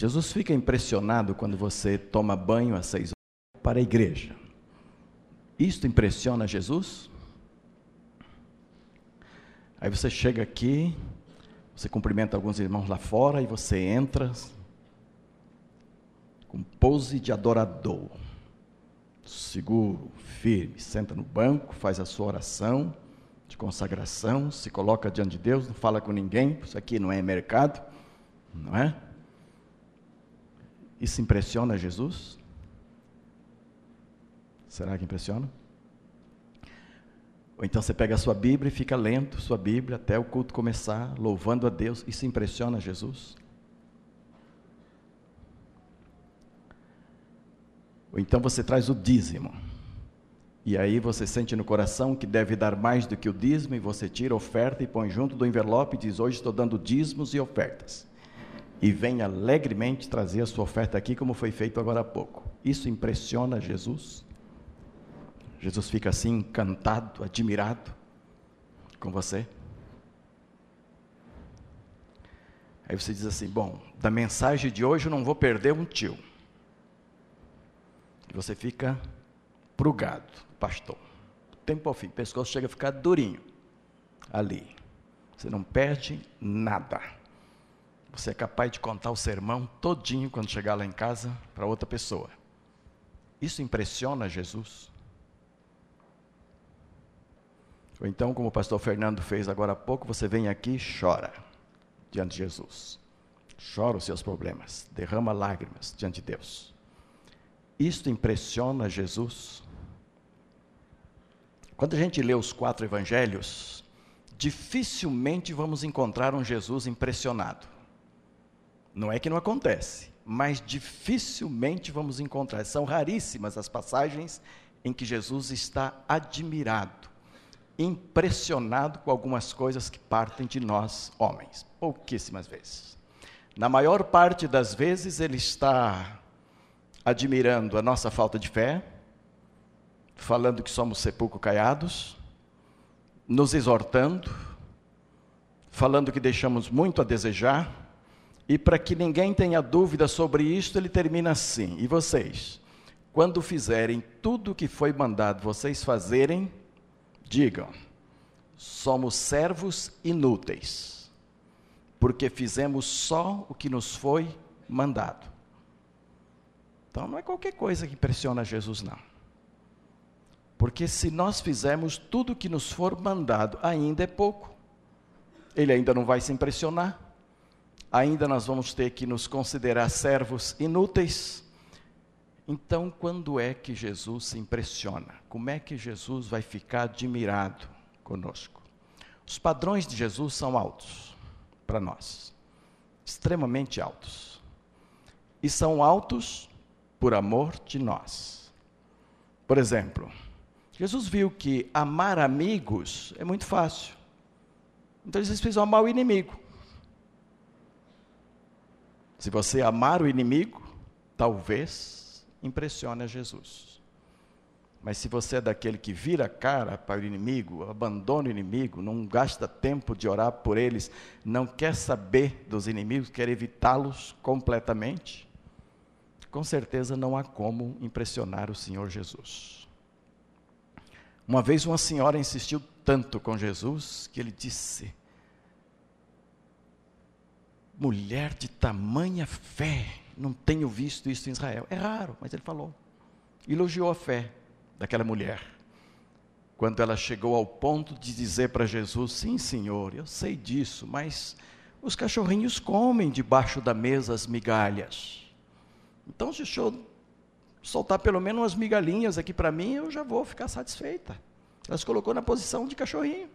Jesus fica impressionado quando você toma banho às seis horas para a igreja. Isto impressiona Jesus? Aí você chega aqui, você cumprimenta alguns irmãos lá fora e você entra com pose de adorador. Seguro, firme, senta no banco, faz a sua oração de consagração, se coloca diante de Deus, não fala com ninguém, isso aqui não é mercado, não é? Isso impressiona Jesus? Será que impressiona? Ou então você pega a sua Bíblia e fica lendo sua Bíblia até o culto começar, louvando a Deus. Isso impressiona Jesus? Ou então você traz o dízimo. E aí você sente no coração que deve dar mais do que o dízimo, e você tira a oferta e põe junto do envelope e diz: Hoje estou dando dízimos e ofertas e vem alegremente trazer a sua oferta aqui, como foi feito agora há pouco. Isso impressiona Jesus? Jesus fica assim encantado, admirado com você? Aí você diz assim: Bom, da mensagem de hoje eu não vou perder um tio. E você fica prugado, pastor. Tempo ao fim, o pescoço chega a ficar durinho ali. Você não perde nada. Você é capaz de contar o sermão todinho quando chegar lá em casa para outra pessoa. Isso impressiona Jesus? Ou então, como o pastor Fernando fez agora há pouco, você vem aqui e chora diante de Jesus. Chora os seus problemas, derrama lágrimas diante de Deus. Isto impressiona Jesus? Quando a gente lê os quatro evangelhos, dificilmente vamos encontrar um Jesus impressionado. Não é que não acontece, mas dificilmente vamos encontrar. São raríssimas as passagens em que Jesus está admirado, impressionado com algumas coisas que partem de nós, homens. Pouquíssimas vezes. Na maior parte das vezes, ele está admirando a nossa falta de fé, falando que somos sepulcro caiados, nos exortando, falando que deixamos muito a desejar e para que ninguém tenha dúvida sobre isto, ele termina assim: E vocês, quando fizerem tudo o que foi mandado vocês fazerem, digam: somos servos inúteis, porque fizemos só o que nos foi mandado. Então não é qualquer coisa que impressiona Jesus, não. Porque se nós fizermos tudo o que nos for mandado, ainda é pouco. Ele ainda não vai se impressionar ainda nós vamos ter que nos considerar servos inúteis. Então, quando é que Jesus se impressiona? Como é que Jesus vai ficar admirado conosco? Os padrões de Jesus são altos para nós, extremamente altos. E são altos por amor de nós. Por exemplo, Jesus viu que amar amigos é muito fácil. Então ele fez amar o inimigo. Se você amar o inimigo, talvez impressione a Jesus. Mas se você é daquele que vira a cara para o inimigo, abandona o inimigo, não gasta tempo de orar por eles, não quer saber dos inimigos, quer evitá-los completamente, com certeza não há como impressionar o Senhor Jesus. Uma vez uma senhora insistiu tanto com Jesus que ele disse: mulher de tamanha fé, não tenho visto isso em Israel. É raro, mas ele falou. Elogiou a fé daquela mulher. Quando ela chegou ao ponto de dizer para Jesus: Sim, senhor, eu sei disso, mas os cachorrinhos comem debaixo da mesa as migalhas. Então, se o senhor soltar pelo menos umas migalhinhas aqui para mim, eu já vou ficar satisfeita. Ela se colocou na posição de cachorrinho,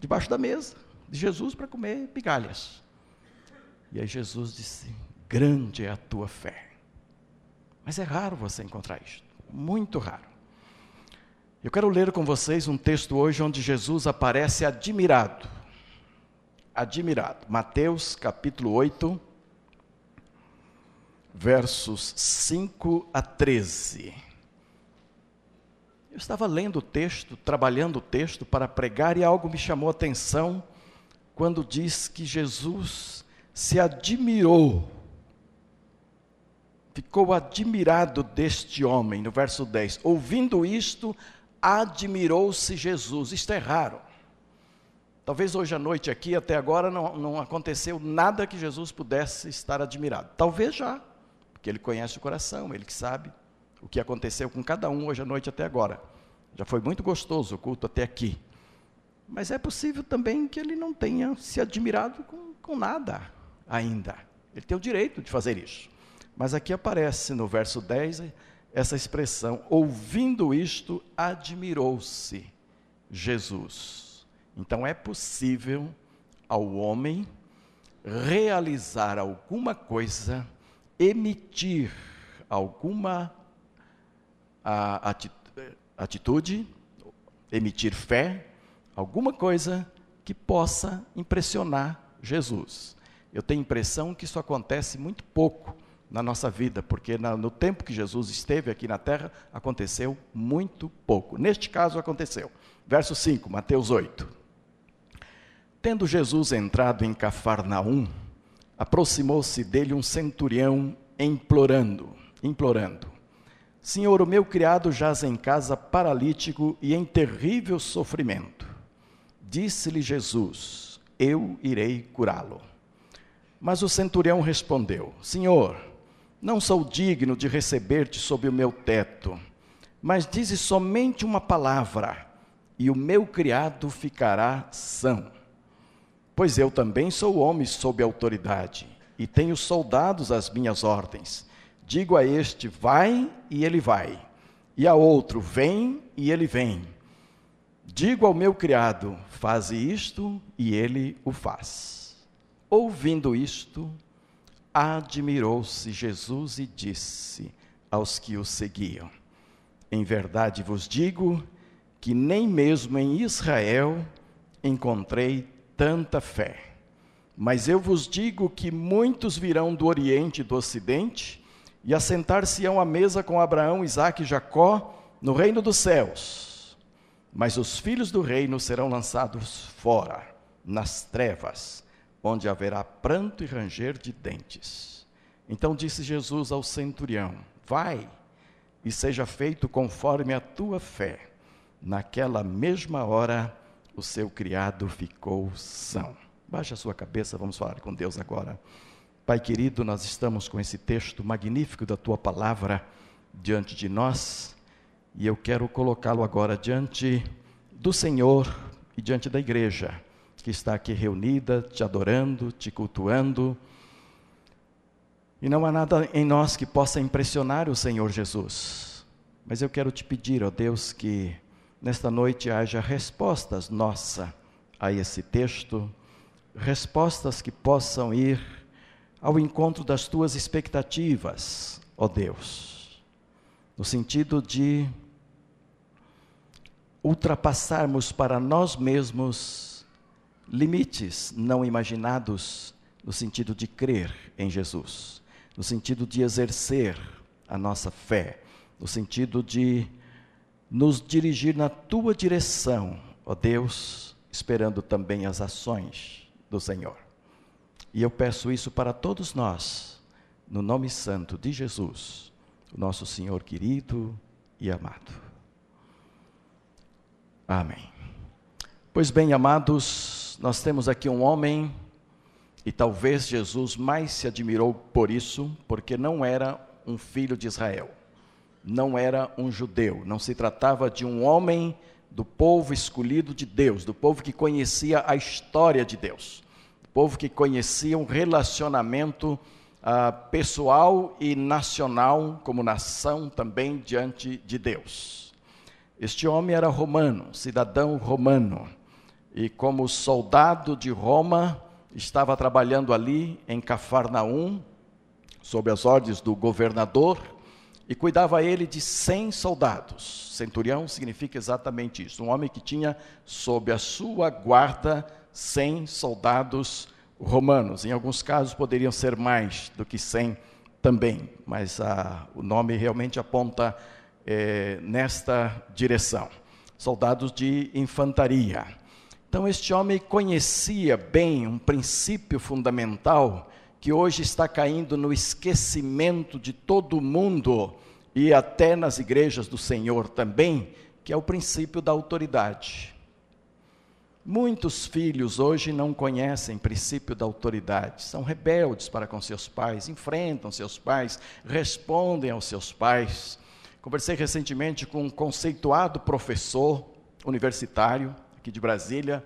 debaixo da mesa de Jesus para comer migalhas. E aí Jesus disse: Grande é a tua fé. Mas é raro você encontrar isso, muito raro. Eu quero ler com vocês um texto hoje onde Jesus aparece admirado. Admirado. Mateus capítulo 8, versos 5 a 13. Eu estava lendo o texto, trabalhando o texto para pregar e algo me chamou a atenção quando diz que Jesus se admirou ficou admirado deste homem, no verso 10. Ouvindo isto, admirou-se Jesus. Isto é raro. Talvez hoje à noite aqui, até agora, não, não aconteceu nada que Jesus pudesse estar admirado. Talvez já, porque ele conhece o coração, ele que sabe o que aconteceu com cada um hoje à noite até agora. Já foi muito gostoso o culto até aqui. Mas é possível também que ele não tenha se admirado com, com nada ainda. Ele tem o direito de fazer isso. Mas aqui aparece no verso 10 essa expressão: ouvindo isto, admirou-se Jesus. Então é possível ao homem realizar alguma coisa, emitir alguma atitude, emitir fé, alguma coisa que possa impressionar Jesus. Eu tenho a impressão que isso acontece muito pouco na nossa vida, porque no tempo que Jesus esteve aqui na terra, aconteceu muito pouco. Neste caso, aconteceu. Verso 5, Mateus 8. Tendo Jesus entrado em Cafarnaum, aproximou-se dele um centurião implorando, implorando: Senhor, o meu criado jaz em casa paralítico e em terrível sofrimento. Disse-lhe Jesus: Eu irei curá-lo. Mas o centurião respondeu: Senhor, não sou digno de receber-te sob o meu teto, mas dize somente uma palavra, e o meu criado ficará são. Pois eu também sou homem sob autoridade, e tenho soldados às minhas ordens. Digo a este, vai, e ele vai, e a outro, vem, e ele vem. Digo ao meu criado, faze isto, e ele o faz. Ouvindo isto, admirou-se Jesus e disse aos que o seguiam: Em verdade vos digo que nem mesmo em Israel encontrei tanta fé. Mas eu vos digo que muitos virão do Oriente e do Ocidente e assentar-se-ão à mesa com Abraão, Isaque e Jacó no reino dos céus. Mas os filhos do reino serão lançados fora, nas trevas onde haverá pranto e ranger de dentes. Então disse Jesus ao centurião: Vai e seja feito conforme a tua fé. Naquela mesma hora, o seu criado ficou são. Baixe a sua cabeça, vamos falar com Deus agora. Pai querido, nós estamos com esse texto magnífico da tua palavra diante de nós e eu quero colocá-lo agora diante do Senhor e diante da igreja que está aqui reunida, te adorando, te cultuando. E não há nada em nós que possa impressionar o Senhor Jesus. Mas eu quero te pedir, ó Deus, que nesta noite haja respostas nossa a esse texto, respostas que possam ir ao encontro das tuas expectativas, ó Deus, no sentido de ultrapassarmos para nós mesmos limites não imaginados no sentido de crer em Jesus, no sentido de exercer a nossa fé, no sentido de nos dirigir na tua direção, ó Deus, esperando também as ações do Senhor. E eu peço isso para todos nós, no nome santo de Jesus, o nosso Senhor querido e amado. Amém. Pois bem, amados, nós temos aqui um homem, e talvez Jesus mais se admirou por isso, porque não era um filho de Israel, não era um judeu, não se tratava de um homem do povo escolhido de Deus, do povo que conhecia a história de Deus, do povo que conhecia um relacionamento uh, pessoal e nacional, como nação também diante de Deus. Este homem era romano, cidadão romano e como soldado de Roma, estava trabalhando ali em Cafarnaum, sob as ordens do governador, e cuidava ele de 100 soldados. Centurião significa exatamente isso, um homem que tinha sob a sua guarda 100 soldados romanos. Em alguns casos poderiam ser mais do que 100 também, mas ah, o nome realmente aponta eh, nesta direção. Soldados de infantaria. Então, este homem conhecia bem um princípio fundamental que hoje está caindo no esquecimento de todo mundo e até nas igrejas do Senhor também, que é o princípio da autoridade. Muitos filhos hoje não conhecem o princípio da autoridade, são rebeldes para com seus pais, enfrentam seus pais, respondem aos seus pais. Conversei recentemente com um conceituado professor universitário aqui de Brasília,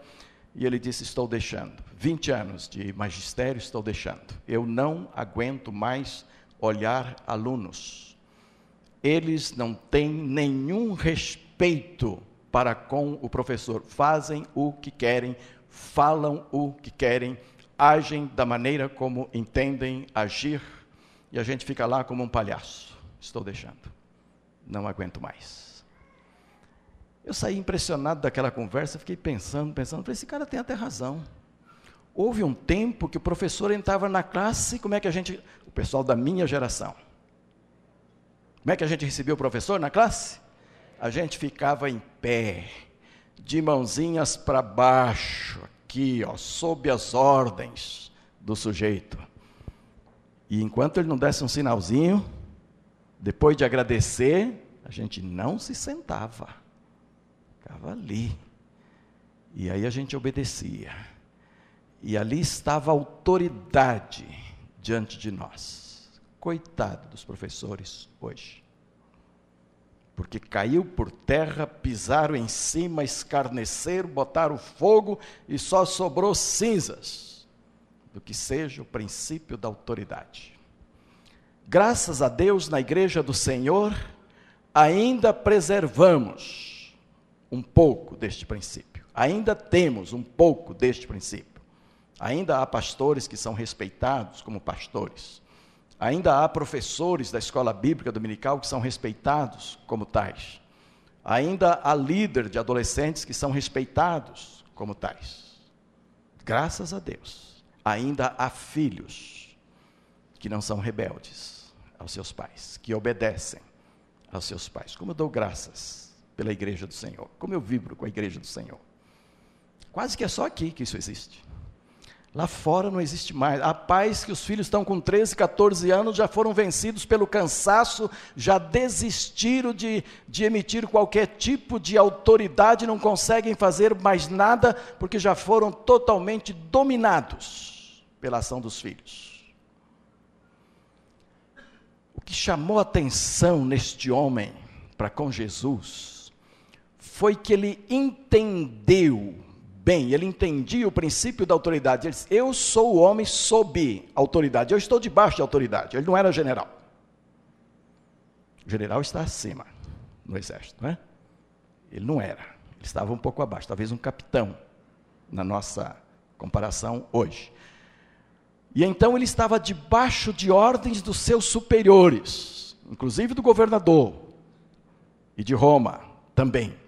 e ele disse: Estou deixando. 20 anos de magistério, estou deixando. Eu não aguento mais olhar alunos. Eles não têm nenhum respeito para com o professor. Fazem o que querem, falam o que querem, agem da maneira como entendem agir, e a gente fica lá como um palhaço. Estou deixando. Não aguento mais. Eu saí impressionado daquela conversa, fiquei pensando, pensando, falei, esse cara tem até razão. Houve um tempo que o professor entrava na classe, como é que a gente, o pessoal da minha geração, como é que a gente recebia o professor na classe? A gente ficava em pé, de mãozinhas para baixo, aqui, ó, sob as ordens do sujeito. E enquanto ele não desse um sinalzinho, depois de agradecer, a gente não se sentava. Ficava ali. E aí a gente obedecia. E ali estava a autoridade diante de nós. Coitado dos professores hoje. Porque caiu por terra, pisaram em cima, escarneceram, botaram fogo e só sobrou cinzas do que seja o princípio da autoridade. Graças a Deus, na igreja do Senhor, ainda preservamos um pouco deste princípio. Ainda temos um pouco deste princípio. Ainda há pastores que são respeitados como pastores. Ainda há professores da escola bíblica dominical que são respeitados como tais. Ainda há líder de adolescentes que são respeitados como tais. Graças a Deus. Ainda há filhos que não são rebeldes aos seus pais, que obedecem aos seus pais. Como eu dou graças pela igreja do Senhor. Como eu vibro com a igreja do Senhor. Quase que é só aqui que isso existe. Lá fora não existe mais. Há pais que os filhos estão com 13, 14 anos, já foram vencidos pelo cansaço, já desistiram de, de emitir qualquer tipo de autoridade, não conseguem fazer mais nada, porque já foram totalmente dominados pela ação dos filhos. O que chamou atenção neste homem para com Jesus foi que ele entendeu bem, ele entendia o princípio da autoridade. Ele disse: Eu sou o homem sob autoridade, eu estou debaixo de autoridade. Ele não era general. O general está acima no exército, não é? Ele não era, ele estava um pouco abaixo, talvez um capitão, na nossa comparação hoje. E então ele estava debaixo de ordens dos seus superiores, inclusive do governador e de Roma também.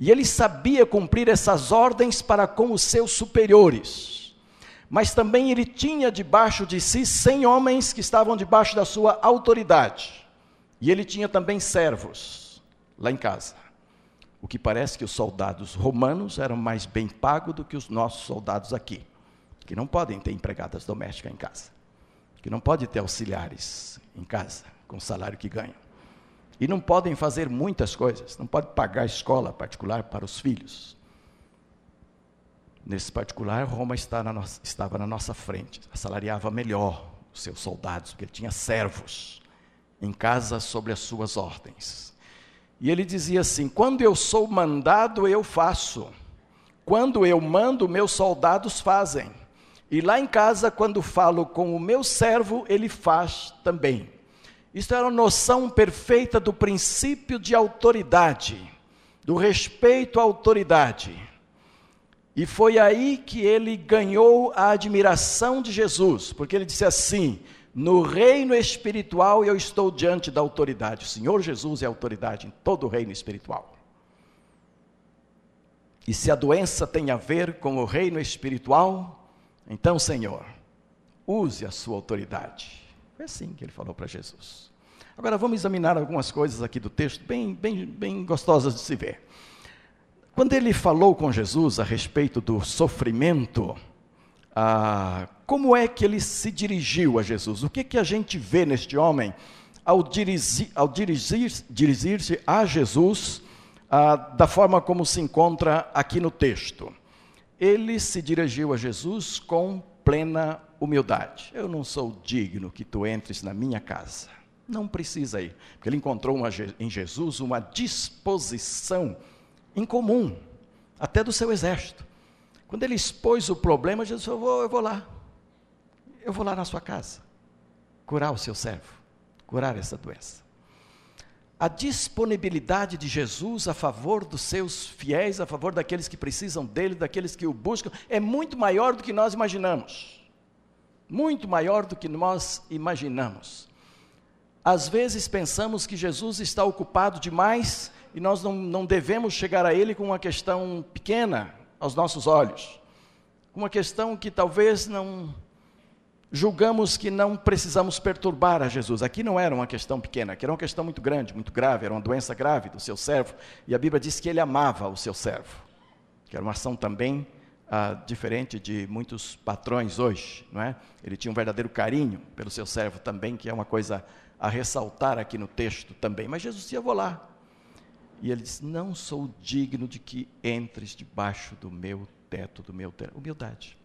E ele sabia cumprir essas ordens para com os seus superiores. Mas também ele tinha debaixo de si cem homens que estavam debaixo da sua autoridade. E ele tinha também servos lá em casa. O que parece que os soldados romanos eram mais bem pagos do que os nossos soldados aqui, que não podem ter empregadas domésticas em casa, que não podem ter auxiliares em casa com o salário que ganham. E não podem fazer muitas coisas, não pode pagar escola particular para os filhos. Nesse particular, Roma na nossa, estava na nossa frente, assalariava melhor os seus soldados, porque ele tinha servos em casa sobre as suas ordens. E ele dizia assim: quando eu sou mandado, eu faço. Quando eu mando, meus soldados fazem. E lá em casa, quando falo com o meu servo, ele faz também. Isso era a noção perfeita do princípio de autoridade, do respeito à autoridade. E foi aí que ele ganhou a admiração de Jesus, porque ele disse assim: no reino espiritual eu estou diante da autoridade. O Senhor Jesus é autoridade em todo o reino espiritual. E se a doença tem a ver com o reino espiritual, então, Senhor, use a sua autoridade foi assim que ele falou para Jesus. Agora vamos examinar algumas coisas aqui do texto, bem, bem, bem gostosas de se ver. Quando ele falou com Jesus a respeito do sofrimento, ah, como é que ele se dirigiu a Jesus? O que, que a gente vê neste homem ao dirigir-se ao dirigir, dirigir a Jesus ah, da forma como se encontra aqui no texto? Ele se dirigiu a Jesus com plena humildade. Eu não sou digno que tu entres na minha casa. Não precisa ir, porque ele encontrou uma, em Jesus uma disposição incomum, até do seu exército. Quando ele expôs o problema, Jesus falou: eu vou, eu vou lá, eu vou lá na sua casa, curar o seu servo, curar essa doença. A disponibilidade de Jesus a favor dos seus fiéis, a favor daqueles que precisam dele, daqueles que o buscam, é muito maior do que nós imaginamos. Muito maior do que nós imaginamos. Às vezes pensamos que Jesus está ocupado demais e nós não, não devemos chegar a Ele com uma questão pequena aos nossos olhos, uma questão que talvez não julgamos que não precisamos perturbar a Jesus. Aqui não era uma questão pequena, aqui era uma questão muito grande, muito grave, era uma doença grave do seu servo, e a Bíblia diz que ele amava o seu servo, que era uma ação também ah, diferente de muitos patrões hoje, não é? Ele tinha um verdadeiro carinho pelo seu servo também, que é uma coisa a ressaltar aqui no texto também. Mas Jesus Eu vou lá. E ele disse: Não sou digno de que entres debaixo do meu teto, do meu teto. Humildade.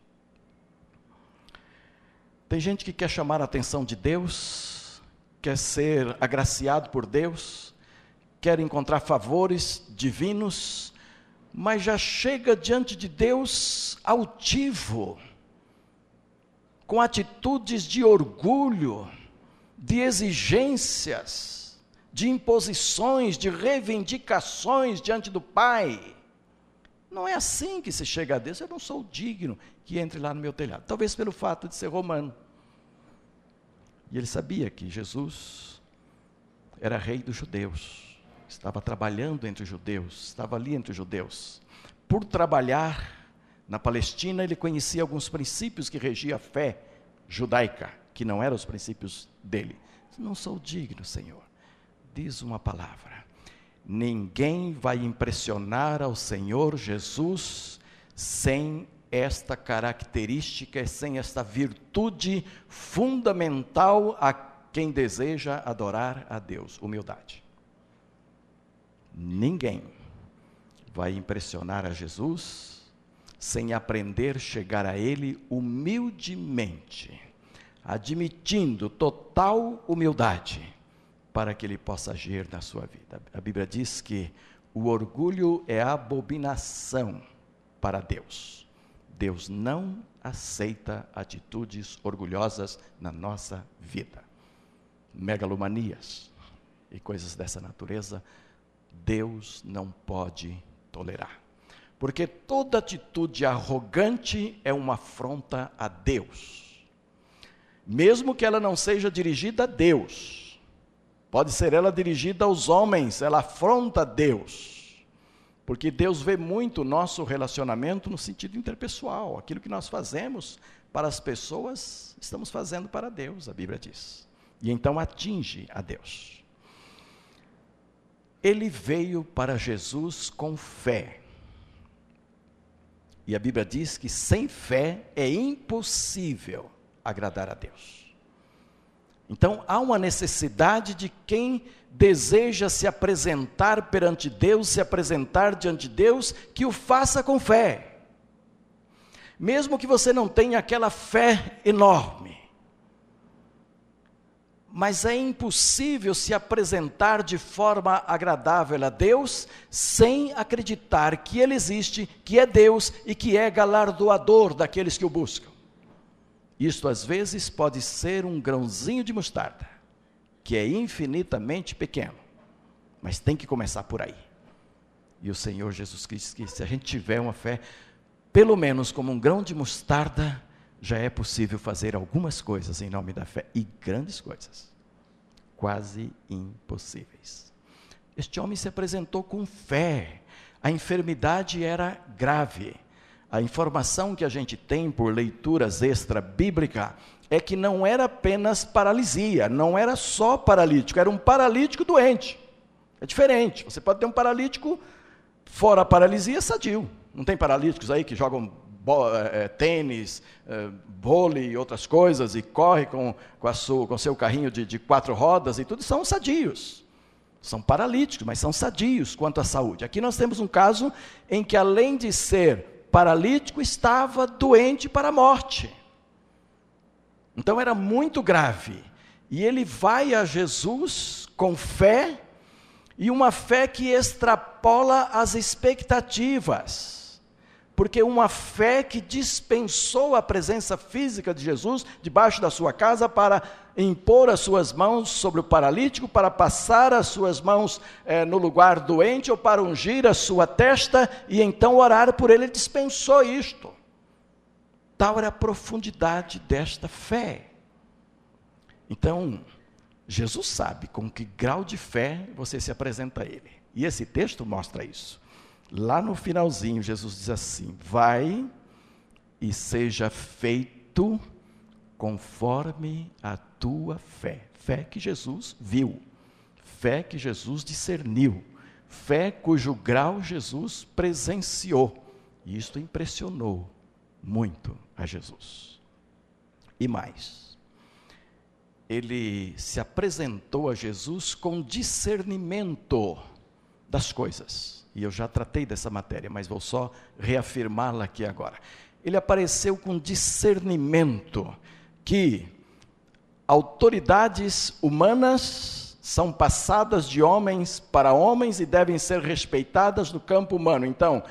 Tem gente que quer chamar a atenção de Deus, quer ser agraciado por Deus, quer encontrar favores divinos, mas já chega diante de Deus altivo, com atitudes de orgulho, de exigências, de imposições, de reivindicações diante do Pai. Não é assim que se chega a Deus. Eu não sou digno que entre lá no meu telhado. Talvez pelo fato de ser romano. E ele sabia que Jesus era rei dos judeus, estava trabalhando entre os judeus, estava ali entre os judeus. Por trabalhar na Palestina, ele conhecia alguns princípios que regiam a fé judaica, que não eram os princípios dele. Não sou digno, Senhor. Diz uma palavra. Ninguém vai impressionar ao Senhor Jesus sem esta característica, sem esta virtude fundamental a quem deseja adorar a Deus: humildade. Ninguém vai impressionar a Jesus sem aprender a chegar a Ele humildemente, admitindo total humildade para que ele possa agir na sua vida. A Bíblia diz que o orgulho é abominação para Deus. Deus não aceita atitudes orgulhosas na nossa vida. Megalomanias e coisas dessa natureza, Deus não pode tolerar. Porque toda atitude arrogante é uma afronta a Deus. Mesmo que ela não seja dirigida a Deus, Pode ser ela dirigida aos homens, ela afronta Deus. Porque Deus vê muito o nosso relacionamento no sentido interpessoal. Aquilo que nós fazemos para as pessoas, estamos fazendo para Deus, a Bíblia diz. E então atinge a Deus. Ele veio para Jesus com fé. E a Bíblia diz que sem fé é impossível agradar a Deus. Então há uma necessidade de quem deseja se apresentar perante Deus, se apresentar diante de Deus, que o faça com fé. Mesmo que você não tenha aquela fé enorme. Mas é impossível se apresentar de forma agradável a Deus sem acreditar que Ele existe, que é Deus e que é galardoador daqueles que o buscam. Isto às vezes pode ser um grãozinho de mostarda, que é infinitamente pequeno, mas tem que começar por aí. E o Senhor Jesus Cristo disse: se a gente tiver uma fé, pelo menos como um grão de mostarda, já é possível fazer algumas coisas em nome da fé, e grandes coisas, quase impossíveis. Este homem se apresentou com fé, a enfermidade era grave a informação que a gente tem por leituras extra-bíblica é que não era apenas paralisia, não era só paralítico, era um paralítico doente. É diferente. Você pode ter um paralítico fora a paralisia sadio. Não tem paralíticos aí que jogam é, tênis, é, vôlei e outras coisas, e corre com, com, sua, com seu carrinho de, de quatro rodas e tudo, são sadios. São paralíticos, mas são sadios quanto à saúde. Aqui nós temos um caso em que, além de ser paralítico, estava doente para a morte. Então era muito grave. E ele vai a Jesus com fé, e uma fé que extrapola as expectativas porque uma fé que dispensou a presença física de Jesus debaixo da sua casa para impor as suas mãos sobre o paralítico, para passar as suas mãos eh, no lugar doente ou para ungir a sua testa e então orar por ele, dispensou isto. Tal era a profundidade desta fé. Então, Jesus sabe com que grau de fé você se apresenta a ele. E esse texto mostra isso. Lá no finalzinho, Jesus diz assim: Vai e seja feito conforme a tua fé. Fé que Jesus viu, fé que Jesus discerniu, fé cujo grau Jesus presenciou. E isto impressionou muito a Jesus. E mais, ele se apresentou a Jesus com discernimento das coisas e eu já tratei dessa matéria, mas vou só reafirmá-la aqui agora. Ele apareceu com discernimento que autoridades humanas são passadas de homens para homens e devem ser respeitadas no campo humano. Então,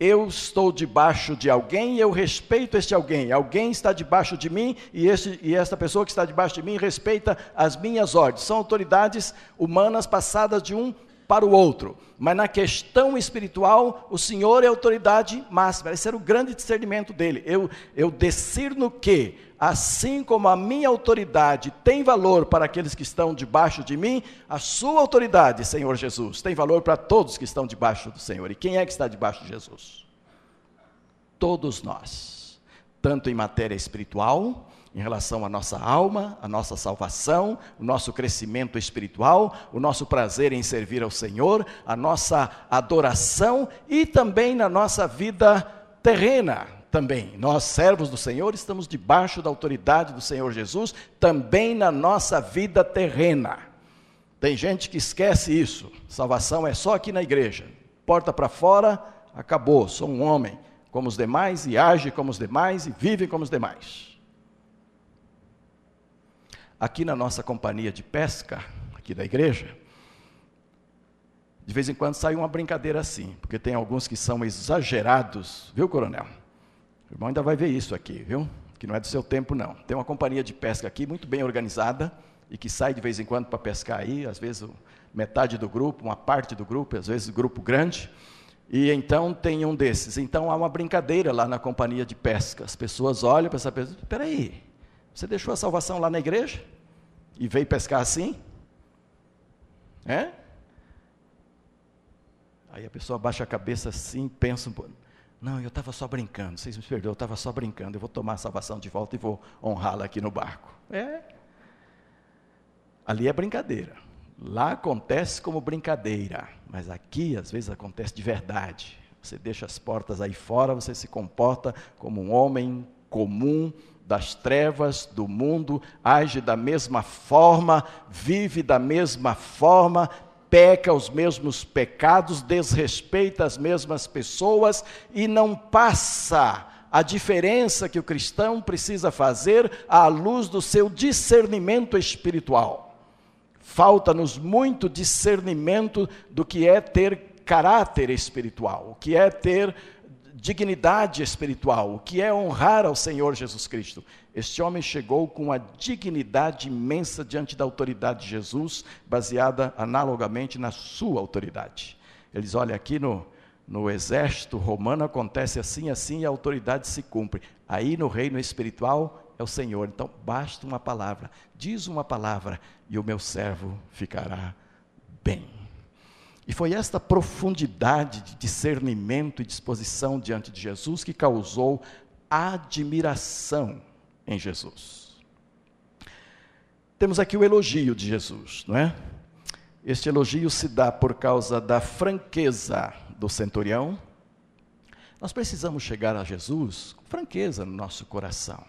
eu estou debaixo de alguém e eu respeito este alguém. Alguém está debaixo de mim e, este, e esta pessoa que está debaixo de mim respeita as minhas ordens. São autoridades humanas passadas de um para o outro. Mas na questão espiritual, o Senhor é autoridade máxima. Esse era o grande discernimento dele. Eu, eu discerno que, assim como a minha autoridade tem valor para aqueles que estão debaixo de mim, a sua autoridade, Senhor Jesus, tem valor para todos que estão debaixo do Senhor. E quem é que está debaixo de Jesus? Todos nós, tanto em matéria espiritual, em relação à nossa alma, à nossa salvação, o nosso crescimento espiritual, o nosso prazer em servir ao Senhor, a nossa adoração e também na nossa vida terrena. Também, nós servos do Senhor estamos debaixo da autoridade do Senhor Jesus, também na nossa vida terrena. Tem gente que esquece isso. Salvação é só aqui na igreja. Porta para fora, acabou. Sou um homem como os demais e age como os demais e vive como os demais. Aqui na nossa companhia de pesca, aqui da igreja, de vez em quando sai uma brincadeira assim, porque tem alguns que são exagerados, viu, coronel? O irmão ainda vai ver isso aqui, viu? Que não é do seu tempo, não. Tem uma companhia de pesca aqui muito bem organizada e que sai de vez em quando para pescar aí, às vezes metade do grupo, uma parte do grupo, às vezes grupo grande. E então tem um desses. Então há uma brincadeira lá na companhia de pesca. As pessoas olham para essa pessoa, espera aí, você deixou a salvação lá na igreja? E veio pescar assim? É? Aí a pessoa baixa a cabeça assim, pensa. Não, eu estava só brincando, vocês me perdoam, eu estava só brincando, eu vou tomar a salvação de volta e vou honrá-la aqui no barco. É. Ali é brincadeira. Lá acontece como brincadeira, mas aqui às vezes acontece de verdade. Você deixa as portas aí fora, você se comporta como um homem comum, das trevas do mundo, age da mesma forma, vive da mesma forma, peca os mesmos pecados, desrespeita as mesmas pessoas e não passa a diferença que o cristão precisa fazer à luz do seu discernimento espiritual. Falta-nos muito discernimento do que é ter caráter espiritual, o que é ter dignidade espiritual, o que é honrar ao Senhor Jesus Cristo. Este homem chegou com uma dignidade imensa diante da autoridade de Jesus, baseada analogamente na sua autoridade. Eles olham aqui no, no exército romano acontece assim, assim, e a autoridade se cumpre. Aí no reino espiritual é o Senhor. Então basta uma palavra, diz uma palavra, e o meu servo ficará bem. E foi esta profundidade de discernimento e disposição diante de Jesus que causou admiração em Jesus. Temos aqui o elogio de Jesus, não é? Este elogio se dá por causa da franqueza do centurião, Nós precisamos chegar a Jesus com franqueza no nosso coração.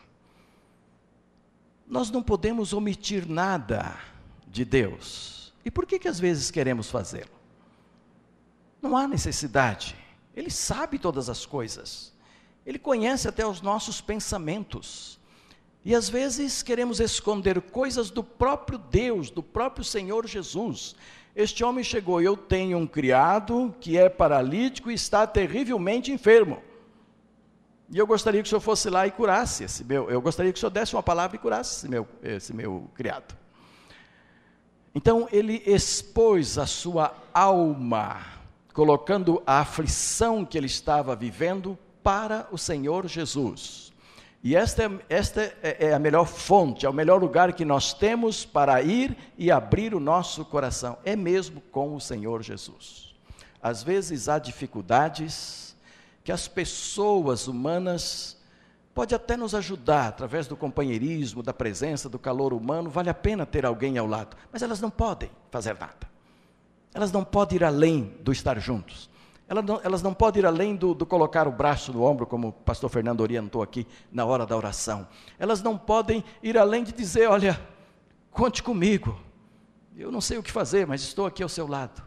Nós não podemos omitir nada de Deus. E por que que às vezes queremos fazê-lo? Não há necessidade. Ele sabe todas as coisas. Ele conhece até os nossos pensamentos. E às vezes queremos esconder coisas do próprio Deus, do próprio Senhor Jesus. Este homem chegou, eu tenho um criado que é paralítico e está terrivelmente enfermo. E eu gostaria que o senhor fosse lá e curasse esse meu, eu gostaria que o senhor desse uma palavra e curasse esse meu, esse meu criado. Então ele expôs a sua alma, colocando a aflição que ele estava vivendo para o Senhor Jesus. E esta, é, esta é, é a melhor fonte, é o melhor lugar que nós temos para ir e abrir o nosso coração, é mesmo com o Senhor Jesus. Às vezes há dificuldades que as pessoas humanas pode até nos ajudar através do companheirismo, da presença, do calor humano, vale a pena ter alguém ao lado, mas elas não podem fazer nada. Elas não podem ir além do estar juntos. Elas não, elas não podem ir além do, do, colocar o braço no ombro, como o pastor Fernando orientou aqui na hora da oração. Elas não podem ir além de dizer: olha, conte comigo. Eu não sei o que fazer, mas estou aqui ao seu lado.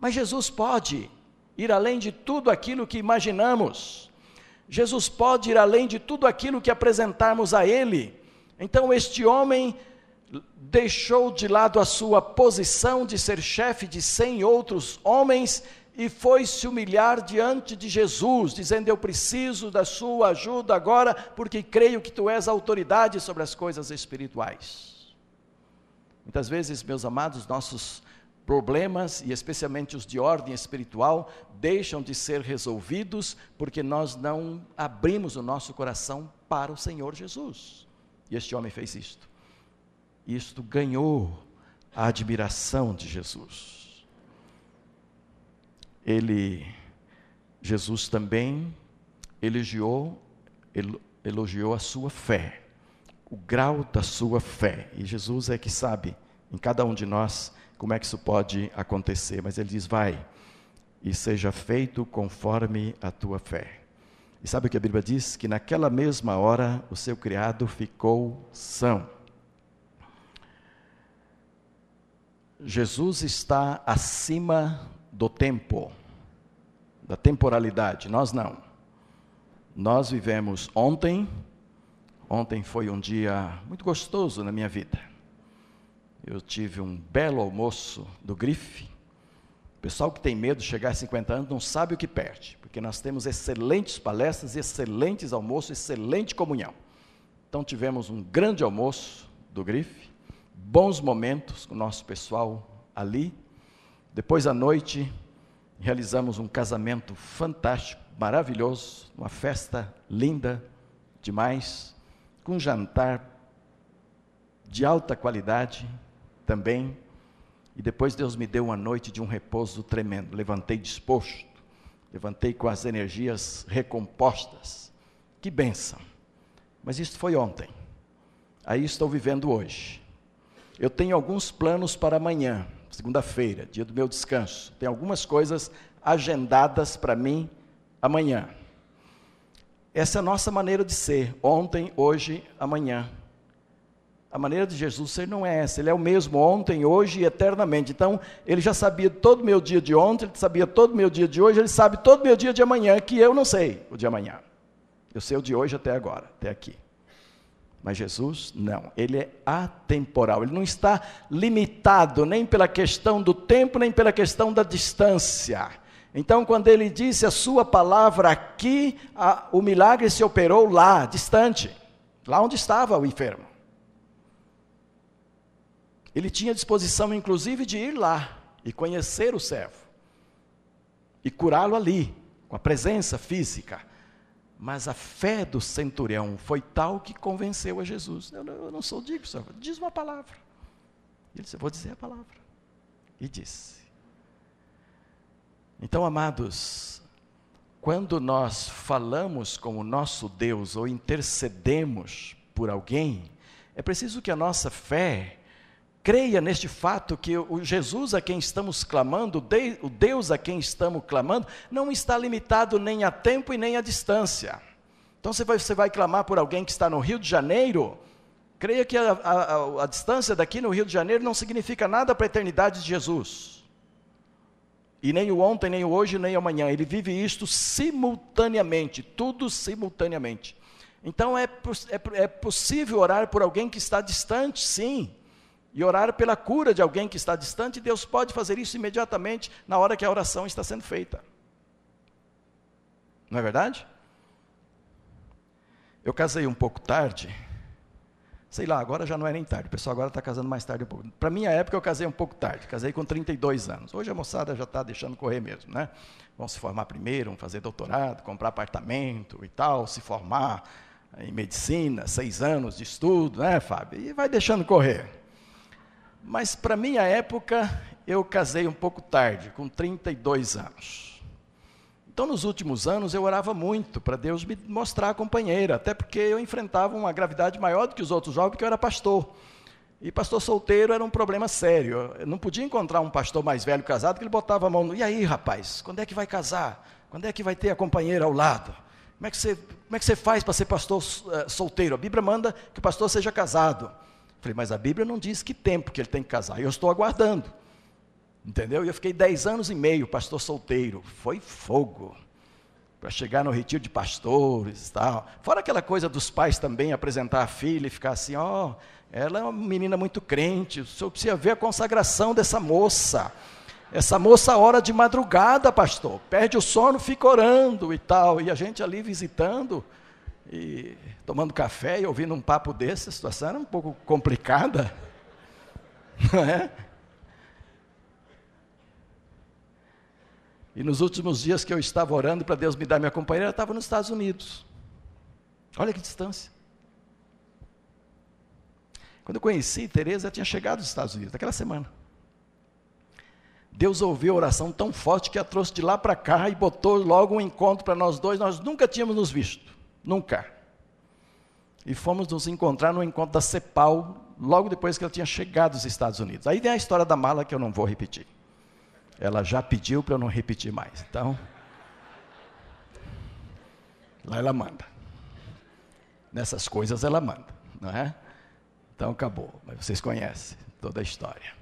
Mas Jesus pode ir além de tudo aquilo que imaginamos. Jesus pode ir além de tudo aquilo que apresentarmos a Ele. Então, este homem deixou de lado a sua posição de ser chefe de cem outros homens e foi se humilhar diante de Jesus, dizendo: Eu preciso da sua ajuda agora, porque creio que tu és autoridade sobre as coisas espirituais. Muitas vezes, meus amados, nossos problemas, e especialmente os de ordem espiritual, deixam de ser resolvidos porque nós não abrimos o nosso coração para o Senhor Jesus. E este homem fez isto. Isto ganhou a admiração de Jesus ele, Jesus também elogiou, elogiou a sua fé, o grau da sua fé. E Jesus é que sabe em cada um de nós como é que isso pode acontecer. Mas ele diz: vai e seja feito conforme a tua fé. E sabe o que a Bíblia diz? Que naquela mesma hora o seu criado ficou são. Jesus está acima do tempo, da temporalidade. Nós não. Nós vivemos ontem. Ontem foi um dia muito gostoso na minha vida. Eu tive um belo almoço do Grife. O pessoal que tem medo de chegar a 50 anos não sabe o que perde, porque nós temos excelentes palestras, excelentes almoços, excelente comunhão. Então tivemos um grande almoço do Grife, bons momentos com o nosso pessoal ali, depois à noite, realizamos um casamento fantástico, maravilhoso, uma festa linda demais, com um jantar de alta qualidade também. E depois Deus me deu uma noite de um repouso tremendo. Levantei disposto, levantei com as energias recompostas. Que bênção! Mas isso foi ontem. Aí estou vivendo hoje. Eu tenho alguns planos para amanhã segunda-feira, dia do meu descanso. Tem algumas coisas agendadas para mim amanhã. Essa é a nossa maneira de ser, ontem, hoje, amanhã. A maneira de Jesus ser não é essa, ele é o mesmo ontem, hoje e eternamente. Então, ele já sabia todo o meu dia de ontem, ele sabia todo o meu dia de hoje, ele sabe todo o meu dia de amanhã, que eu não sei o de amanhã. Eu sei o de hoje até agora, até aqui. Mas Jesus, não, ele é atemporal, ele não está limitado nem pela questão do tempo, nem pela questão da distância. Então, quando ele disse a sua palavra aqui, a, o milagre se operou lá, distante, lá onde estava o enfermo. Ele tinha disposição, inclusive, de ir lá e conhecer o servo e curá-lo ali, com a presença física. Mas a fé do centurião foi tal que convenceu a Jesus. Eu não, eu não sou digno, Senhor. Diz uma palavra. Ele disse: vou dizer a palavra. E disse. Então, amados, quando nós falamos com o nosso Deus ou intercedemos por alguém, é preciso que a nossa fé Creia neste fato que o Jesus a quem estamos clamando, o Deus a quem estamos clamando, não está limitado nem a tempo e nem a distância. Então você vai, você vai clamar por alguém que está no Rio de Janeiro, creia que a, a, a distância daqui no Rio de Janeiro não significa nada para a eternidade de Jesus. E nem o ontem, nem o hoje, nem o amanhã. Ele vive isto simultaneamente, tudo simultaneamente. Então é, é, é possível orar por alguém que está distante, sim e orar pela cura de alguém que está distante, Deus pode fazer isso imediatamente na hora que a oração está sendo feita. Não é verdade? Eu casei um pouco tarde, sei lá, agora já não é nem tarde, o pessoal agora está casando mais tarde um pouco. Para minha época eu casei um pouco tarde, casei com 32 anos. Hoje a moçada já está deixando correr mesmo, né? Vão se formar primeiro, vão fazer doutorado, comprar apartamento e tal, se formar em medicina, seis anos de estudo, né, Fábio? E vai deixando correr. Mas para minha época, eu casei um pouco tarde, com 32 anos. Então, nos últimos anos, eu orava muito para Deus me mostrar a companheira, até porque eu enfrentava uma gravidade maior do que os outros jovens, porque eu era pastor. E pastor solteiro era um problema sério. Eu não podia encontrar um pastor mais velho casado que ele botava a mão no. E aí, rapaz, quando é que vai casar? Quando é que vai ter a companheira ao lado? Como é que você, como é que você faz para ser pastor uh, solteiro? A Bíblia manda que o pastor seja casado. Falei, mas a Bíblia não diz que tempo que ele tem que casar. Eu estou aguardando. Entendeu? E eu fiquei dez anos e meio, pastor solteiro. Foi fogo. Para chegar no retiro de pastores e tal. Fora aquela coisa dos pais também apresentar a filha e ficar assim, ó, oh, ela é uma menina muito crente. O senhor precisa ver a consagração dessa moça. Essa moça ora de madrugada, pastor. Perde o sono, fica orando e tal. E a gente ali visitando e tomando café e ouvindo um papo desse, a situação era um pouco complicada, não é? E nos últimos dias que eu estava orando para Deus me dar minha companheira, ela estava nos Estados Unidos. Olha que distância. Quando eu conheci Teresa, ela tinha chegado dos Estados Unidos, naquela semana. Deus ouviu a oração tão forte que a trouxe de lá para cá e botou logo um encontro para nós dois, nós nunca tínhamos nos visto. Nunca. E fomos nos encontrar no encontro da CEPAL, logo depois que ela tinha chegado dos Estados Unidos. Aí vem a história da mala que eu não vou repetir. Ela já pediu para eu não repetir mais. Então, lá ela manda. Nessas coisas ela manda, não é? Então acabou. Mas vocês conhecem toda a história.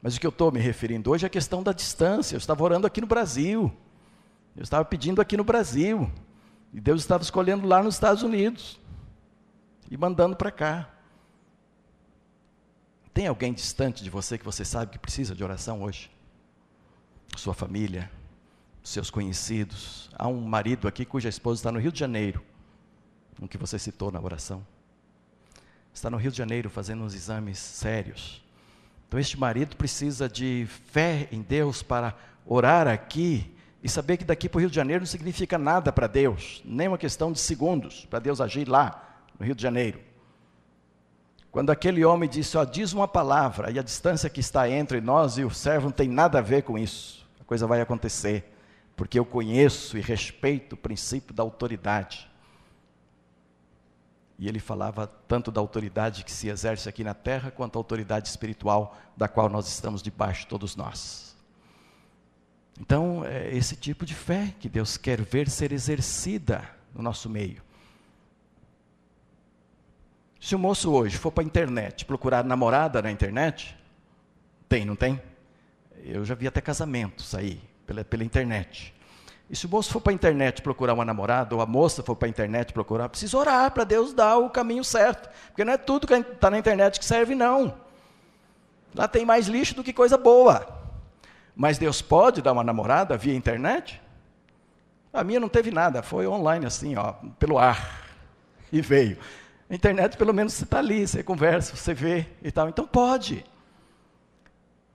Mas o que eu estou me referindo hoje é a questão da distância. Eu estava orando aqui no Brasil. Eu estava pedindo aqui no Brasil. E Deus estava escolhendo lá nos Estados Unidos e mandando para cá. Tem alguém distante de você que você sabe que precisa de oração hoje? Sua família, seus conhecidos. Há um marido aqui cuja esposa está no Rio de Janeiro, no que você citou na oração. Está no Rio de Janeiro fazendo uns exames sérios. Então, este marido precisa de fé em Deus para orar aqui e saber que daqui para o Rio de Janeiro não significa nada para Deus, nem uma questão de segundos para Deus agir lá, no Rio de Janeiro. Quando aquele homem disse, ó, diz uma palavra, e a distância que está entre nós e o servo não tem nada a ver com isso, a coisa vai acontecer, porque eu conheço e respeito o princípio da autoridade. E ele falava tanto da autoridade que se exerce aqui na terra, quanto a autoridade espiritual da qual nós estamos debaixo, todos nós. Então, é esse tipo de fé que Deus quer ver ser exercida no nosso meio. Se o moço hoje for para a internet procurar namorada na internet, tem, não tem? Eu já vi até casamentos aí, pela, pela internet. E se o moço for para a internet procurar uma namorada, ou a moça for para a internet procurar, precisa orar para Deus dar o caminho certo. Porque não é tudo que está na internet que serve, não. Lá tem mais lixo do que coisa boa. Mas Deus pode dar uma namorada via internet? A minha não teve nada, foi online assim, ó, pelo ar. E veio. A internet, pelo menos, você está ali, você conversa, você vê e tal. Então pode.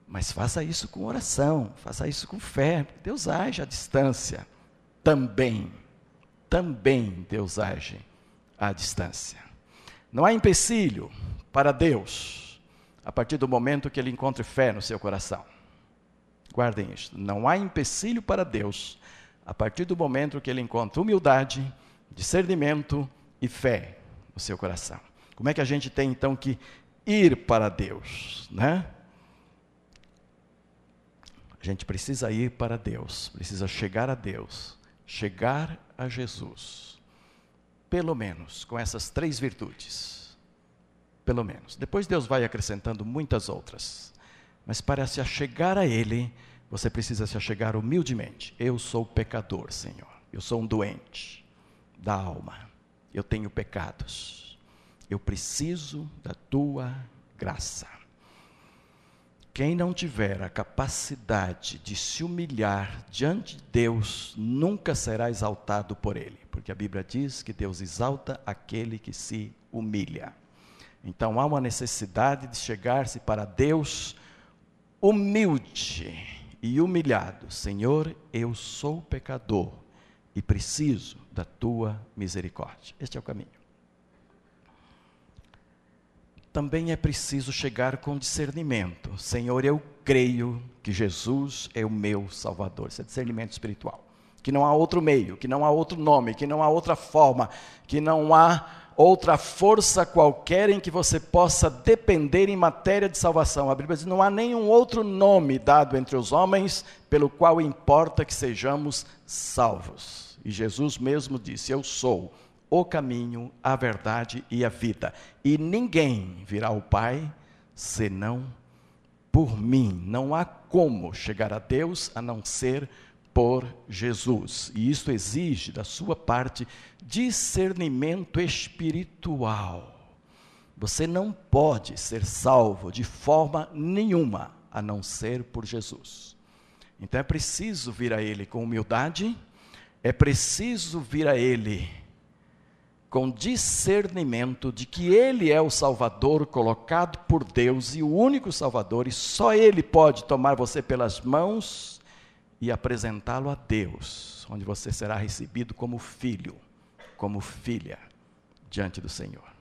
Mas faça isso com oração, faça isso com fé. Deus age à distância. Também, também Deus age à distância. Não há empecilho para Deus a partir do momento que Ele encontre fé no seu coração. Guardem isto. Não há empecilho para Deus a partir do momento que ele encontra humildade, discernimento e fé no seu coração. Como é que a gente tem então que ir para Deus, né? A gente precisa ir para Deus, precisa chegar a Deus, chegar a Jesus. Pelo menos com essas três virtudes. Pelo menos. Depois Deus vai acrescentando muitas outras. Mas para se achegar a Ele, você precisa se achegar humildemente. Eu sou pecador, Senhor. Eu sou um doente da alma. Eu tenho pecados. Eu preciso da tua graça. Quem não tiver a capacidade de se humilhar diante de Deus, nunca será exaltado por Ele, porque a Bíblia diz que Deus exalta aquele que se humilha. Então há uma necessidade de chegar-se para Deus humilde e humilhado: Senhor, eu sou pecador e preciso da tua misericórdia. Este é o caminho também é preciso chegar com discernimento. Senhor, eu creio que Jesus é o meu Salvador. Isso é discernimento espiritual. Que não há outro meio, que não há outro nome, que não há outra forma, que não há outra força qualquer em que você possa depender em matéria de salvação. A Bíblia diz: não há nenhum outro nome dado entre os homens pelo qual importa que sejamos salvos. E Jesus mesmo disse: Eu sou o caminho, a verdade e a vida. E ninguém virá ao Pai senão por mim. Não há como chegar a Deus a não ser por Jesus. E isso exige da sua parte discernimento espiritual. Você não pode ser salvo de forma nenhuma a não ser por Jesus. Então é preciso vir a Ele com humildade, é preciso vir a Ele com discernimento de que Ele é o Salvador colocado por Deus e o único Salvador, e só Ele pode tomar você pelas mãos e apresentá-lo a Deus, onde você será recebido como filho, como filha, diante do Senhor.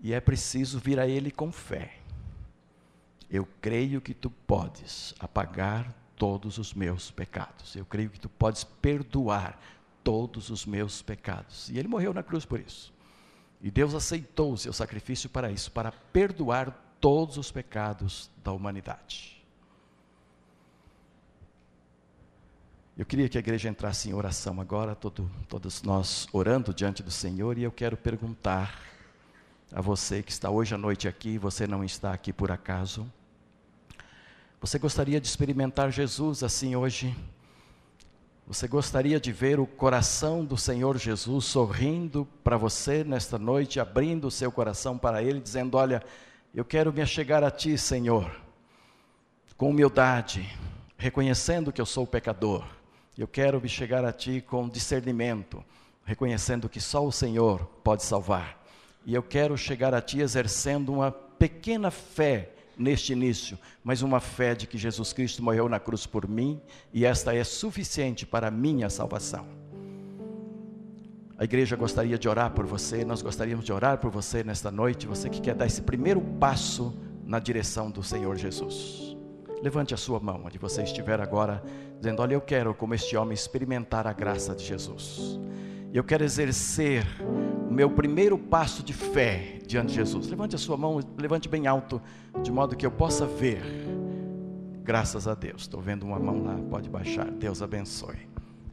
E é preciso vir a Ele com fé. Eu creio que tu podes apagar todos os meus pecados. Eu creio que tu podes perdoar todos os meus pecados. E ele morreu na cruz por isso. E Deus aceitou o seu sacrifício para isso, para perdoar todos os pecados da humanidade. Eu queria que a igreja entrasse em oração agora, todo, todos nós orando diante do Senhor, e eu quero perguntar a você que está hoje à noite aqui, você não está aqui por acaso. Você gostaria de experimentar Jesus assim hoje? Você gostaria de ver o coração do Senhor Jesus sorrindo para você nesta noite, abrindo o seu coração para Ele, dizendo: Olha, eu quero me achegar a Ti, Senhor, com humildade, reconhecendo que eu sou pecador. Eu quero me chegar a Ti com discernimento, reconhecendo que só o Senhor pode salvar. E eu quero chegar a Ti exercendo uma pequena fé neste início, mas uma fé de que Jesus Cristo morreu na cruz por mim e esta é suficiente para a minha salvação. A igreja gostaria de orar por você, nós gostaríamos de orar por você nesta noite, você que quer dar esse primeiro passo na direção do Senhor Jesus. Levante a sua mão, onde você estiver agora, dizendo: Olha, eu quero, como este homem, experimentar a graça de Jesus. Eu quero exercer o meu primeiro passo de fé diante de Jesus. Levante a sua mão, levante bem alto, de modo que eu possa ver. Graças a Deus. Estou vendo uma mão lá, pode baixar. Deus abençoe.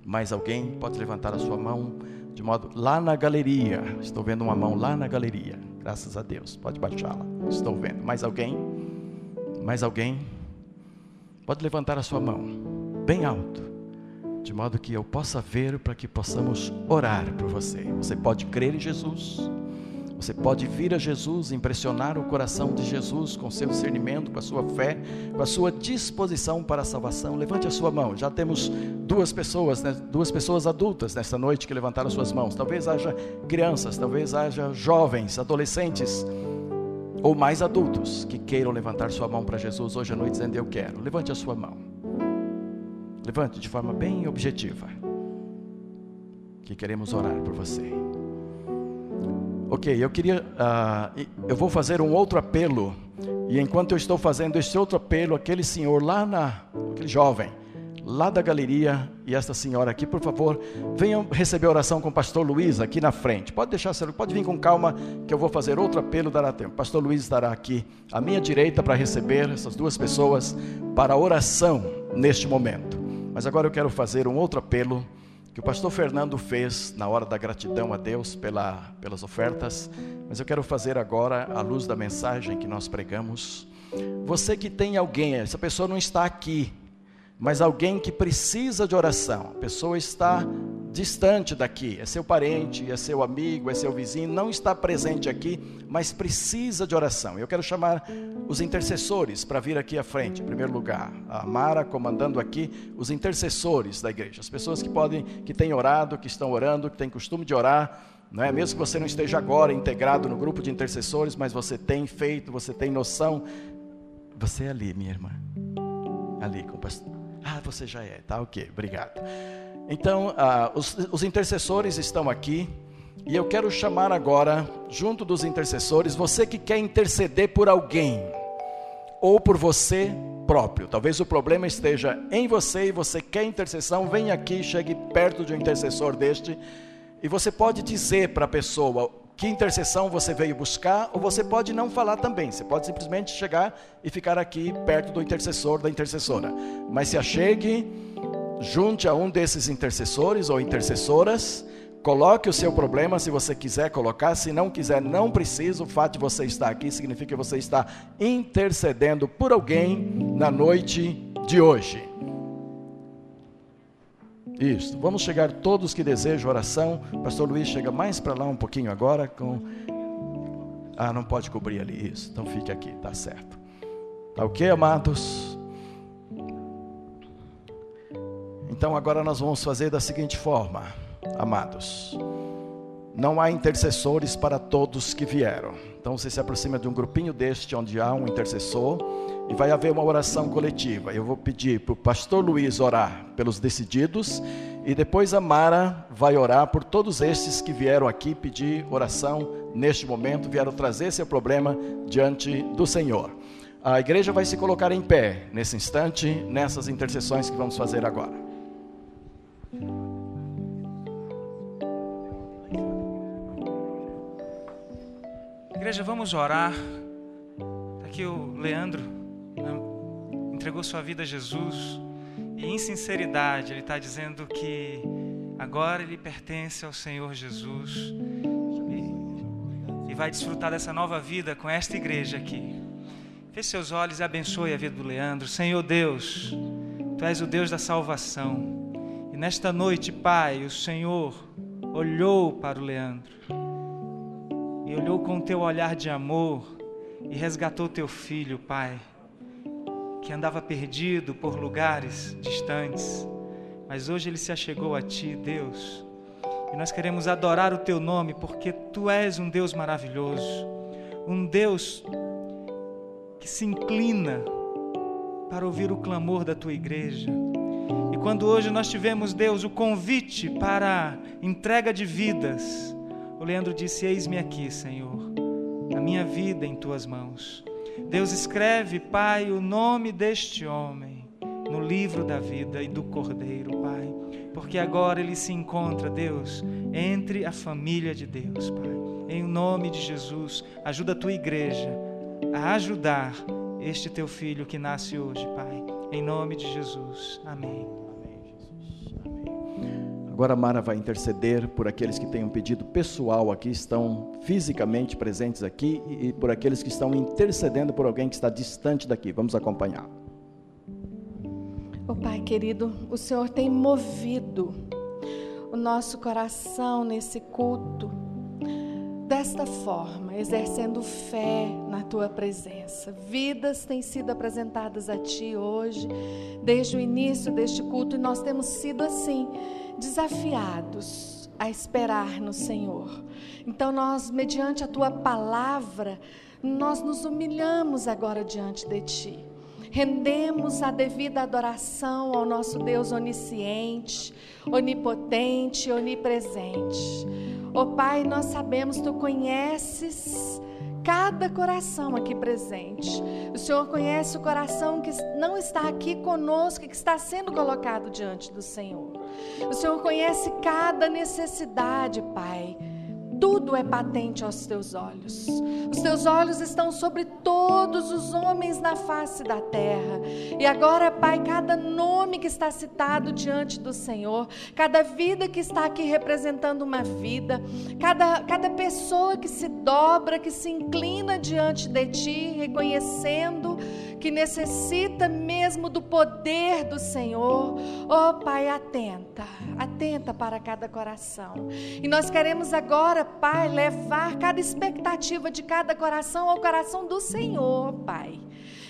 Mais alguém pode levantar a sua mão de modo lá na galeria. Estou vendo uma mão lá na galeria. Graças a Deus. Pode baixá-la. Estou vendo. Mais alguém? Mais alguém? Pode levantar a sua mão bem alto de modo que eu possa ver para que possamos orar por você. Você pode crer em Jesus, você pode vir a Jesus, impressionar o coração de Jesus com seu discernimento, com a sua fé, com a sua disposição para a salvação. Levante a sua mão. Já temos duas pessoas, né, duas pessoas adultas nesta noite que levantaram suas mãos. Talvez haja crianças, talvez haja jovens, adolescentes ou mais adultos que queiram levantar sua mão para Jesus hoje à noite dizendo eu quero. Levante a sua mão. Levante de forma bem objetiva. Que queremos orar por você. Ok, eu queria. Uh, eu vou fazer um outro apelo. E enquanto eu estou fazendo esse outro apelo, aquele senhor lá na. aquele jovem, lá da galeria e esta senhora aqui, por favor, venham receber oração com o pastor Luiz aqui na frente. Pode deixar, pode vir com calma, que eu vou fazer outro apelo, dará tempo. Pastor Luiz estará aqui à minha direita para receber essas duas pessoas para oração neste momento. Mas agora eu quero fazer um outro apelo que o pastor Fernando fez na hora da gratidão a Deus pela, pelas ofertas, mas eu quero fazer agora à luz da mensagem que nós pregamos. Você que tem alguém, essa pessoa não está aqui, mas alguém que precisa de oração, a pessoa está distante daqui, é seu parente, é seu amigo, é seu vizinho, não está presente aqui, mas precisa de oração. Eu quero chamar os intercessores para vir aqui à frente, em primeiro lugar. A Mara comandando aqui os intercessores da igreja, as pessoas que podem, que têm orado, que estão orando, que têm costume de orar, não é? Mesmo que você não esteja agora integrado no grupo de intercessores, mas você tem feito, você tem noção. Você é ali, minha irmã. Ali com o pastor. Ah, você já é, tá ok, obrigado. Então, ah, os, os intercessores estão aqui. E eu quero chamar agora, junto dos intercessores, você que quer interceder por alguém, ou por você próprio. Talvez o problema esteja em você e você quer intercessão, vem aqui, chegue perto de um intercessor deste, e você pode dizer para a pessoa que intercessão você veio buscar, ou você pode não falar também. Você pode simplesmente chegar e ficar aqui perto do intercessor, da intercessora. Mas se achegue junte a um desses intercessores ou intercessoras, coloque o seu problema se você quiser colocar, se não quiser, não precisa. O fato de você estar aqui significa que você está intercedendo por alguém na noite de hoje. Isso. Vamos chegar todos que desejam oração. Pastor Luiz chega mais para lá um pouquinho agora com Ah, não pode cobrir ali isso. Então fique aqui, tá certo. Tá OK, amados? Então agora nós vamos fazer da seguinte forma, amados. Não há intercessores para todos que vieram. Então você se aproxima de um grupinho deste onde há um intercessor e vai haver uma oração coletiva. Eu vou pedir para o pastor Luiz orar pelos decididos e depois a Mara vai orar por todos estes que vieram aqui pedir oração neste momento, vieram trazer seu problema diante do Senhor. A igreja vai se colocar em pé nesse instante, nessas intercessões que vamos fazer agora. Igreja, vamos orar. Tá aqui o Leandro né, entregou sua vida a Jesus e, em sinceridade, ele está dizendo que agora ele pertence ao Senhor Jesus e, e vai desfrutar dessa nova vida com esta igreja aqui. Feche seus olhos e abençoe a vida do Leandro. Senhor Deus, Tu és o Deus da salvação. E nesta noite, Pai, o Senhor olhou para o Leandro e olhou com teu olhar de amor e resgatou teu filho, Pai, que andava perdido por lugares distantes, mas hoje ele se achegou a ti, Deus. E nós queremos adorar o teu nome porque tu és um Deus maravilhoso, um Deus que se inclina para ouvir o clamor da tua igreja. E quando hoje nós tivemos, Deus, o convite para entrega de vidas, o Leandro disse: Eis-me aqui, Senhor, a minha vida em tuas mãos. Deus escreve, Pai, o nome deste homem no livro da vida e do Cordeiro, Pai, porque agora ele se encontra, Deus, entre a família de Deus, Pai. Em nome de Jesus, ajuda a tua igreja a ajudar este teu filho que nasce hoje, Pai. Em nome de Jesus. Amém. Agora a Mara vai interceder por aqueles que têm um pedido pessoal aqui, estão fisicamente presentes aqui, e por aqueles que estão intercedendo por alguém que está distante daqui. Vamos acompanhar. Oh, Pai querido, o Senhor tem movido o nosso coração nesse culto desta forma, exercendo fé na tua presença. Vidas têm sido apresentadas a ti hoje, desde o início deste culto, e nós temos sido assim desafiados a esperar no Senhor. Então, nós, mediante a tua palavra, nós nos humilhamos agora diante de ti. Rendemos a devida adoração ao nosso Deus onisciente, onipotente, onipresente. Ó oh, Pai, nós sabemos, tu conheces cada coração aqui presente. O Senhor conhece o coração que não está aqui conosco, que está sendo colocado diante do Senhor. O Senhor conhece cada necessidade, Pai tudo é patente aos teus olhos. Os teus olhos estão sobre todos os homens na face da terra. E agora, Pai, cada nome que está citado diante do Senhor, cada vida que está aqui representando uma vida, cada, cada pessoa que se dobra, que se inclina diante de Ti, reconhecendo que necessita mesmo do poder do Senhor. Oh, Pai, atenta, atenta para cada coração. E nós queremos agora, Pai, levar cada expectativa de cada coração ao coração do Senhor, Pai.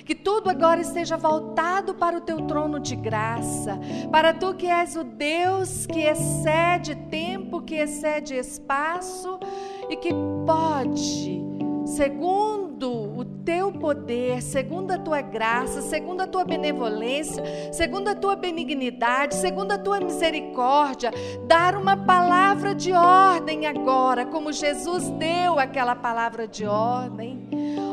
Que tudo agora esteja voltado para o teu trono de graça, para tu que és o Deus que excede tempo, que excede espaço e que pode, segundo o teu poder, segundo a tua graça, segundo a tua benevolência, segundo a tua benignidade, segundo a tua misericórdia, dar uma palavra de ordem agora, como Jesus deu aquela palavra de ordem.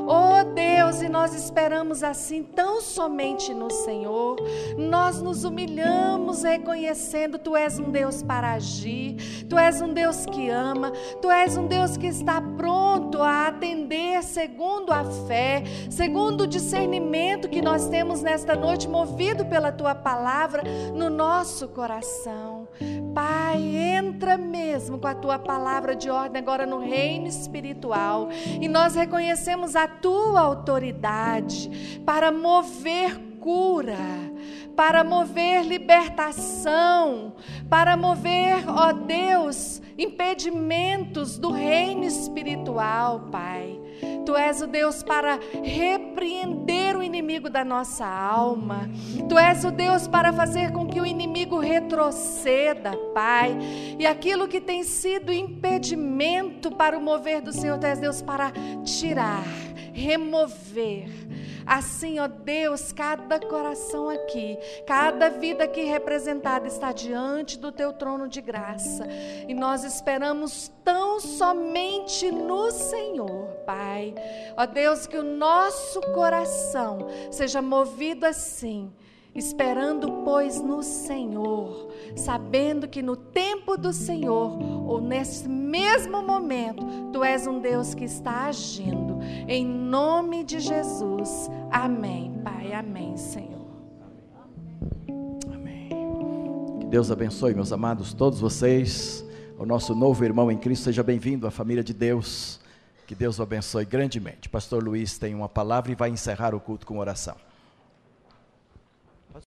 Oh Deus, e nós esperamos assim tão somente no Senhor. Nós nos humilhamos reconhecendo tu és um Deus para agir, tu és um Deus que ama, tu és um Deus que está pronto a atender segundo a fé, segundo o discernimento que nós temos nesta noite, movido pela tua palavra no nosso coração. Pai, entra mesmo com a tua palavra de ordem agora no reino espiritual e nós reconhecemos a tua autoridade para mover cura, para mover libertação, para mover, ó Deus, impedimentos do reino espiritual, Pai. Tu és o Deus para repreender o inimigo da nossa alma. Tu és o Deus para fazer com que o inimigo retroceda, Pai. E aquilo que tem sido impedimento para o mover do Senhor, Tu és Deus para tirar, remover Assim, ó Deus, cada coração aqui, cada vida aqui representada está diante do teu trono de graça. E nós esperamos tão somente no Senhor, Pai. Ó Deus, que o nosso coração seja movido assim esperando, pois, no Senhor, sabendo que no tempo do Senhor, ou nesse mesmo momento, Tu és um Deus que está agindo. Em nome de Jesus. Amém, Pai. Amém, Senhor. Amém. Que Deus abençoe, meus amados, todos vocês. O nosso novo irmão em Cristo, seja bem-vindo à família de Deus. Que Deus o abençoe grandemente. Pastor Luiz tem uma palavra e vai encerrar o culto com oração.